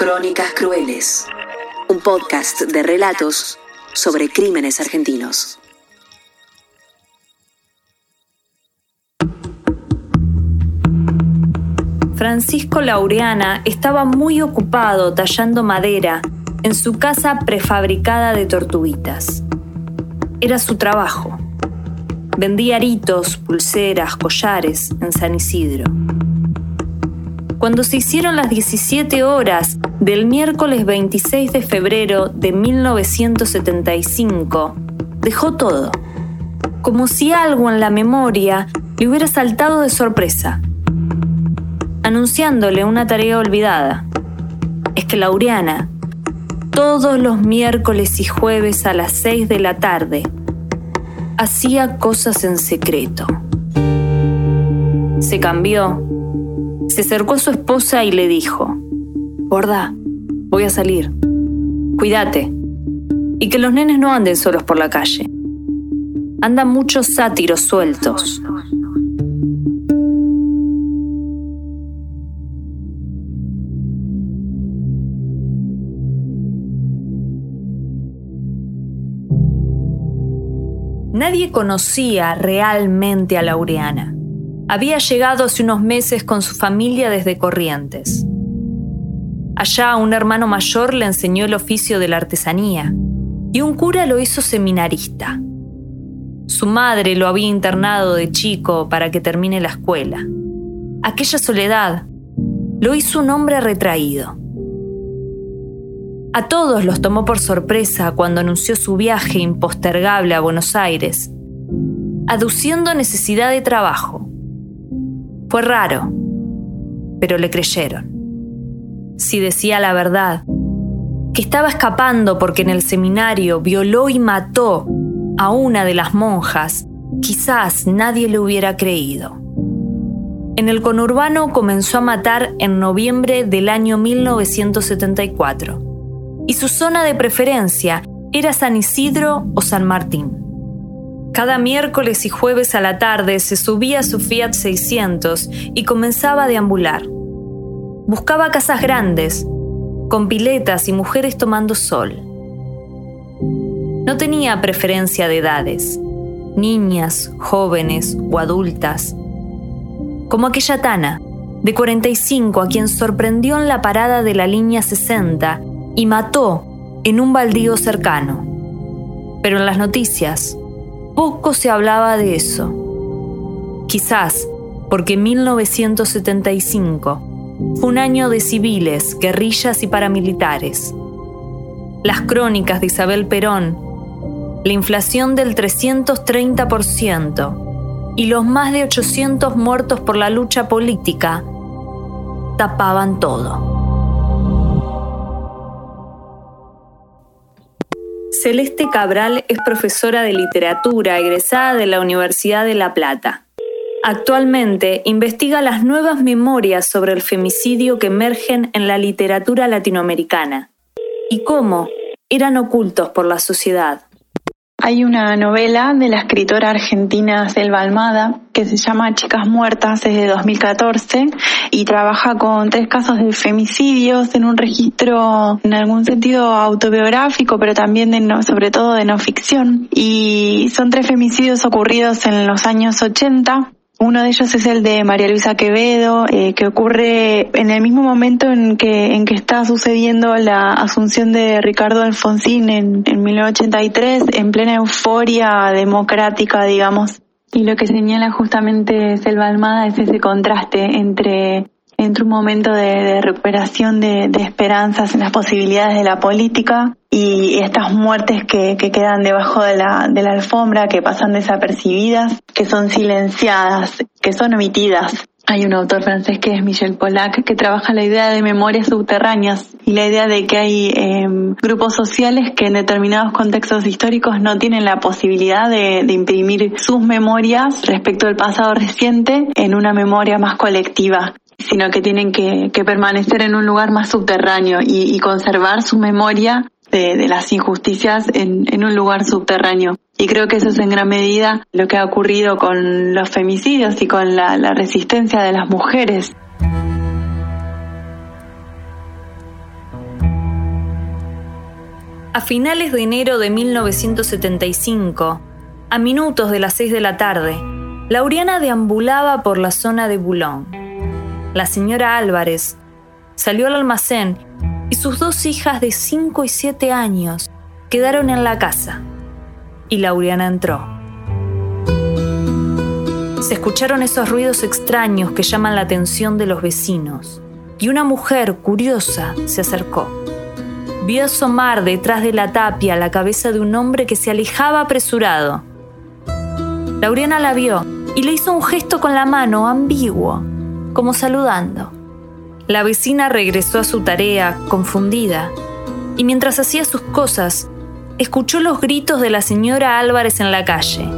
Crónicas Crueles, un podcast de relatos sobre crímenes argentinos. Francisco Laureana estaba muy ocupado tallando madera en su casa prefabricada de tortuguitas. Era su trabajo. Vendía aritos, pulseras, collares en San Isidro. Cuando se hicieron las 17 horas del miércoles 26 de febrero de 1975, dejó todo, como si algo en la memoria le hubiera saltado de sorpresa anunciándole una tarea olvidada. Es que Laureana, todos los miércoles y jueves a las 6 de la tarde, hacía cosas en secreto. Se cambió, se acercó a su esposa y le dijo, voy a salir. Cuídate. Y que los nenes no anden solos por la calle. Andan muchos sátiros sueltos. Nadie conocía realmente a Laureana. Había llegado hace unos meses con su familia desde Corrientes. Allá un hermano mayor le enseñó el oficio de la artesanía y un cura lo hizo seminarista. Su madre lo había internado de chico para que termine la escuela. Aquella soledad lo hizo un hombre retraído. A todos los tomó por sorpresa cuando anunció su viaje impostergable a Buenos Aires, aduciendo necesidad de trabajo. Fue raro, pero le creyeron. Si decía la verdad, que estaba escapando porque en el seminario violó y mató a una de las monjas, quizás nadie le hubiera creído. En el conurbano comenzó a matar en noviembre del año 1974 y su zona de preferencia era San Isidro o San Martín. Cada miércoles y jueves a la tarde se subía a su Fiat 600 y comenzaba a deambular. Buscaba casas grandes, con piletas y mujeres tomando sol. No tenía preferencia de edades, niñas, jóvenes o adultas. Como aquella Tana, de 45, a quien sorprendió en la parada de la línea 60 y mató en un baldío cercano. Pero en las noticias poco se hablaba de eso. Quizás porque 1975 fue un año de civiles, guerrillas y paramilitares. Las crónicas de Isabel Perón, la inflación del 330% y los más de 800 muertos por la lucha política tapaban todo. Celeste Cabral es profesora de literatura egresada de la Universidad de La Plata. Actualmente investiga las nuevas memorias sobre el femicidio que emergen en la literatura latinoamericana y cómo eran ocultos por la sociedad. Hay una novela de la escritora argentina Selva Almada que se llama Chicas Muertas, es de 2014 y trabaja con tres casos de femicidios en un registro en algún sentido autobiográfico, pero también de sobre todo de no ficción. Y son tres femicidios ocurridos en los años 80 uno de ellos es el de María Luisa Quevedo, eh, que ocurre en el mismo momento en que, en que está sucediendo la asunción de Ricardo Alfonsín en, en 1983, en plena euforia democrática, digamos. Y lo que señala justamente Selva Almada es ese contraste entre entre un momento de, recuperación de, esperanzas en las posibilidades de la política y estas muertes que, quedan debajo de la, de alfombra, que pasan desapercibidas, que son silenciadas, que son omitidas. Hay un autor francés que es Michel Pollack que trabaja la idea de memorias subterráneas y la idea de que hay em, grupos sociales que en determinados contextos históricos no tienen la posibilidad de, imprimir sus memorias respecto al pasado reciente en una memoria más colectiva sino que tienen que, permanecer en un lugar más subterráneo y, conservar su memoria de, las injusticias en, un lugar subterráneo. Y creo que eso es en gran medida lo que ha ocurrido con los femicidios y con la, resistencia de las mujeres. A finales de enero de 1975, a minutos de las 6 de la tarde, Lauriana deambulaba por la zona de Boulogne. La señora Álvarez salió al almacén y sus dos hijas de 5 y 7 años quedaron en la casa. Y Lauriana entró. Se escucharon esos ruidos extraños que llaman la atención de los vecinos, y una mujer curiosa se acercó. Vio asomar detrás de la tapia la cabeza de un hombre que se alejaba apresurado. Lauriana la vio y le hizo un gesto con la mano ambiguo, como saludando. La vecina regresó a su tarea, confundida, y mientras hacía sus cosas, escuchó los gritos de la señora Álvarez en la calle.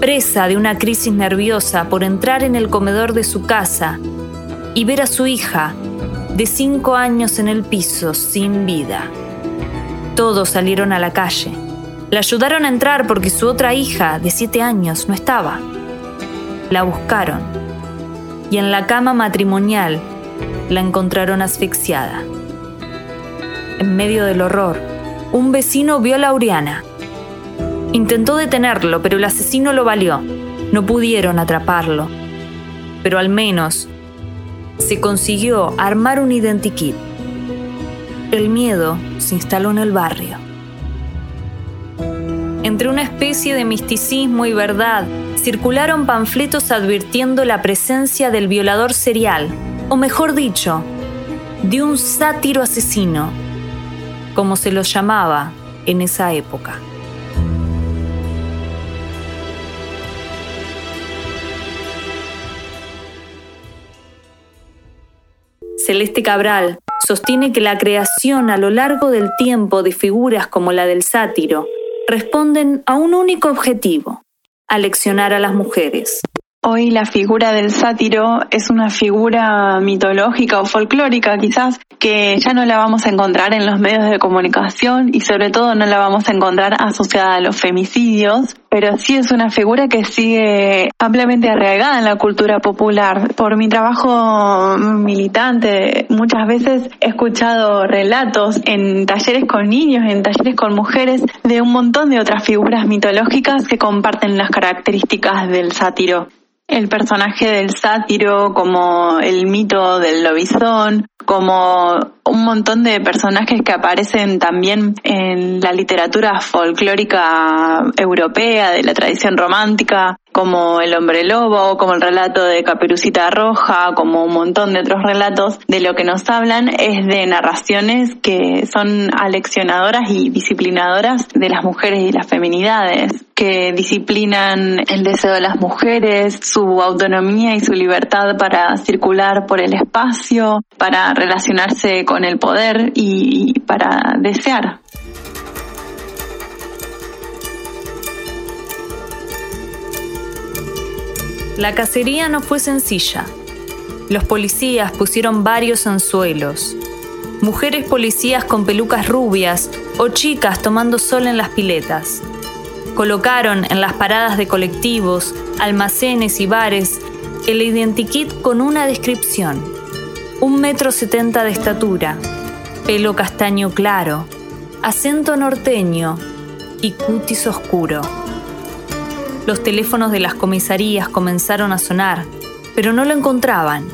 Presa de una crisis nerviosa por entrar en el comedor de su casa y ver a su hija, de cinco años en el piso, sin vida. Todos salieron a la calle. La ayudaron a entrar porque su otra hija, de siete años, no estaba. La buscaron y en la cama matrimonial la encontraron asfixiada. En medio del horror, un vecino vio a Lauriana. Intentó detenerlo, pero el asesino lo valió. No pudieron atraparlo. Pero al menos se consiguió armar un identikit. El miedo se instaló en el barrio. Entre una especie de misticismo y verdad, circularon panfletos advirtiendo la presencia del violador serial, o mejor dicho, de un sátiro asesino, como se los llamaba en esa época. Celeste Cabral sostiene que la creación a lo largo del tiempo de figuras como la del sátiro responden a un único objetivo, aleccionar a las mujeres. Hoy la figura del sátiro es una figura mitológica o folclórica quizás que ya no la vamos a encontrar en los medios de comunicación y sobre todo no la vamos a encontrar asociada a los femicidios, pero sí es una figura que sigue ampliamente arraigada en la cultura popular. Por mi trabajo militante muchas veces he escuchado relatos en talleres con niños, en talleres con mujeres, de un montón de otras figuras mitológicas que comparten las características del sátiro el personaje del sátiro, como el mito del lobizón, como un montón de personajes que aparecen también en la literatura folclórica europea, de la tradición romántica, como El hombre lobo, como el relato de Caperucita Roja, como un montón de otros relatos, de lo que nos hablan es de narraciones que son aleccionadoras y disciplinadoras de las mujeres y las feminidades, que disciplinan el deseo de las mujeres, su autonomía y su libertad para circular por el espacio, para relacionarse con el poder y para desear. La cacería no fue sencilla. Los policías pusieron varios anzuelos. Mujeres policías con pelucas rubias o chicas tomando sol en las piletas. Colocaron en las paradas de colectivos, almacenes y bares el identikit con una descripción. Un metro setenta de estatura, pelo castaño claro, acento norteño y cutis oscuro. Los teléfonos de las comisarías comenzaron a sonar, pero no lo encontraban.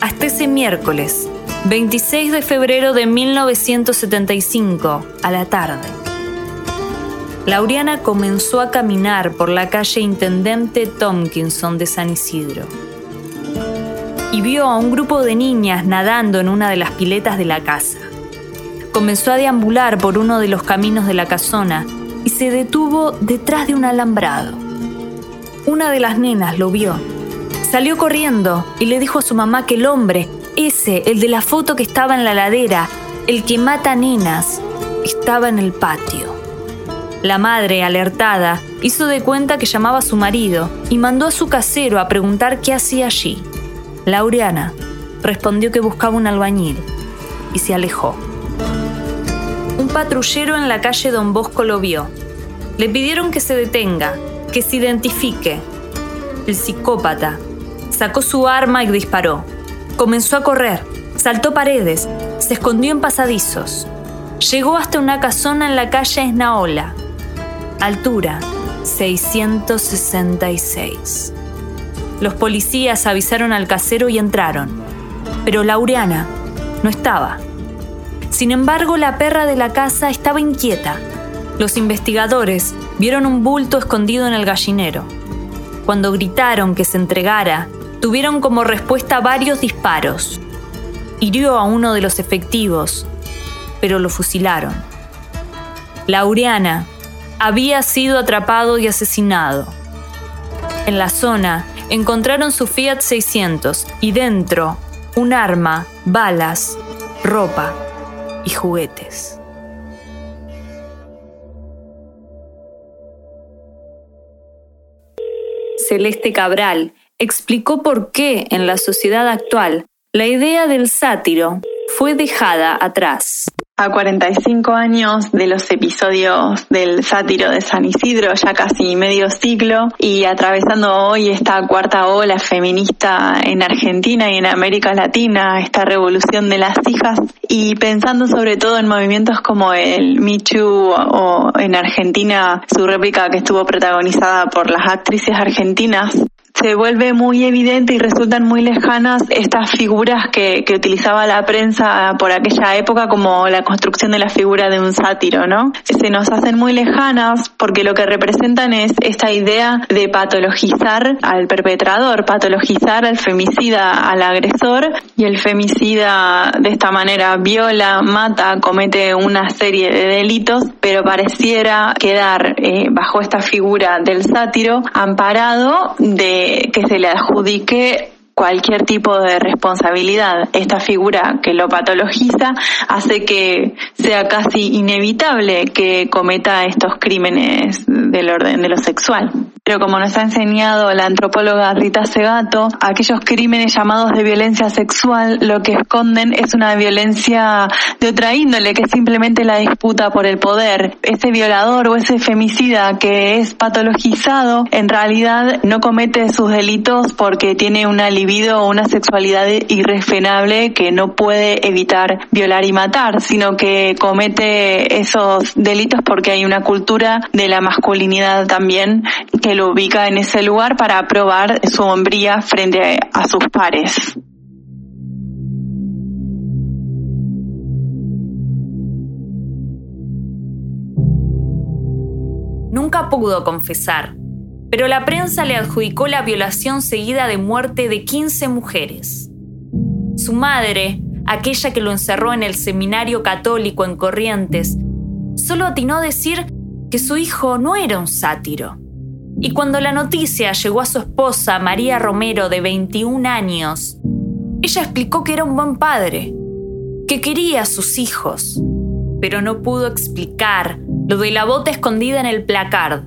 Hasta ese miércoles, 26 de febrero de 1975, a la tarde. Lauriana comenzó a caminar por la calle Intendente Tompkinson de San Isidro y vio a un grupo de niñas nadando en una de las piletas de la casa. Comenzó a deambular por uno de los caminos de la casona y se detuvo detrás de un alambrado. Una de las nenas lo vio. Salió corriendo y le dijo a su mamá que el hombre, ese, el de la foto que estaba en la ladera, el que mata nenas, estaba en el patio. La madre, alertada, hizo de cuenta que llamaba a su marido y mandó a su casero a preguntar qué hacía allí. Laureana respondió que buscaba un albañil y se alejó. Patrullero en la calle Don Bosco lo vio. Le pidieron que se detenga, que se identifique. El psicópata sacó su arma y disparó. Comenzó a correr, saltó paredes, se escondió en pasadizos. llegó hasta una casona en la calle Esnaola, altura 666. Los policías avisaron al casero y entraron, pero Laureana no estaba. Sin embargo, la perra de la casa estaba inquieta. Los investigadores vieron un bulto escondido en el gallinero. Cuando gritaron que se entregara, tuvieron como respuesta varios disparos. Hirió a uno de los efectivos, pero lo fusilaron. Laureana había sido atrapado y asesinado. En la zona encontraron su Fiat 600 y dentro un arma, balas, ropa y juguetes. Celeste Cabral explicó por qué en la sociedad actual la idea del sátiro fue dejada atrás a 45 años de los episodios del sátiro de San Isidro, ya casi medio siglo, y atravesando hoy esta cuarta ola feminista en Argentina y en América Latina, esta revolución de las hijas, y pensando sobre todo en movimientos como el Me Too o en Argentina su réplica que estuvo protagonizada por las actrices argentinas, se vuelve muy evidente y resultan muy lejanas estas figuras que, que, utilizaba la prensa por aquella época como la construcción de la figura de un sátiro, ¿no? Se nos hacen muy lejanas porque lo que representan es esta idea de patologizar al perpetrador, patologizar al femicida, al agresor y el femicida de esta manera viola, mata, comete una serie de delitos, pero pareciera quedar eh, bajo esta figura del sátiro amparado de que se le adjudique cualquier tipo de responsabilidad. Esta figura que lo patologiza hace que sea casi inevitable que cometa estos crímenes del orden de lo sexual. Pero como nos ha enseñado la antropóloga Rita Segato, aquellos crímenes llamados de violencia sexual lo que esconden es una violencia de otra índole, que es simplemente la disputa por el poder. Ese violador o ese femicida que es patologizado en realidad no comete sus delitos porque tiene una libido o una sexualidad irrefrenable que no puede evitar violar y matar, sino que comete esos delitos porque hay una cultura de la masculinidad también que lo ubica en ese lugar para probar su hombría frente a sus pares. Nunca pudo confesar, pero la prensa le adjudicó la violación seguida de muerte de 15 mujeres. Su madre, aquella que lo encerró en el seminario católico en Corrientes, solo atinó a decir que su hijo no era un sátiro y cuando la noticia llegó a su esposa, María Romero, de 21 años, ella explicó que era un buen padre, que quería a sus hijos, pero no pudo explicar lo de la bota escondida en el placard,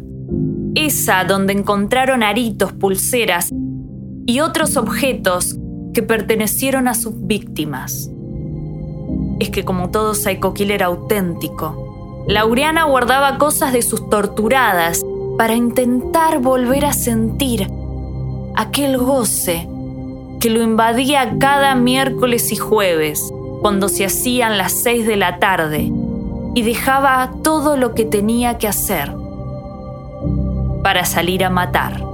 esa donde encontraron aritos, pulseras y otros objetos que pertenecieron a sus víctimas. Es que como todo psycho killer auténtico, Laureana guardaba cosas de sus torturadas para intentar volver a sentir aquel goce que lo invadía cada miércoles y jueves cuando se hacían las seis de la tarde y dejaba todo lo que tenía que hacer para salir a matar.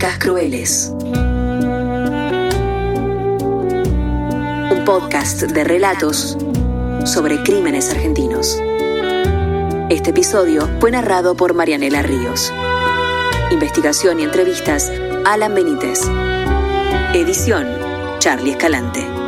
Crueles. Un podcast de relatos sobre crímenes argentinos. Este episodio fue narrado por Marianela Ríos. Investigación y entrevistas, Alan Benítez. Edición, Charlie Escalante.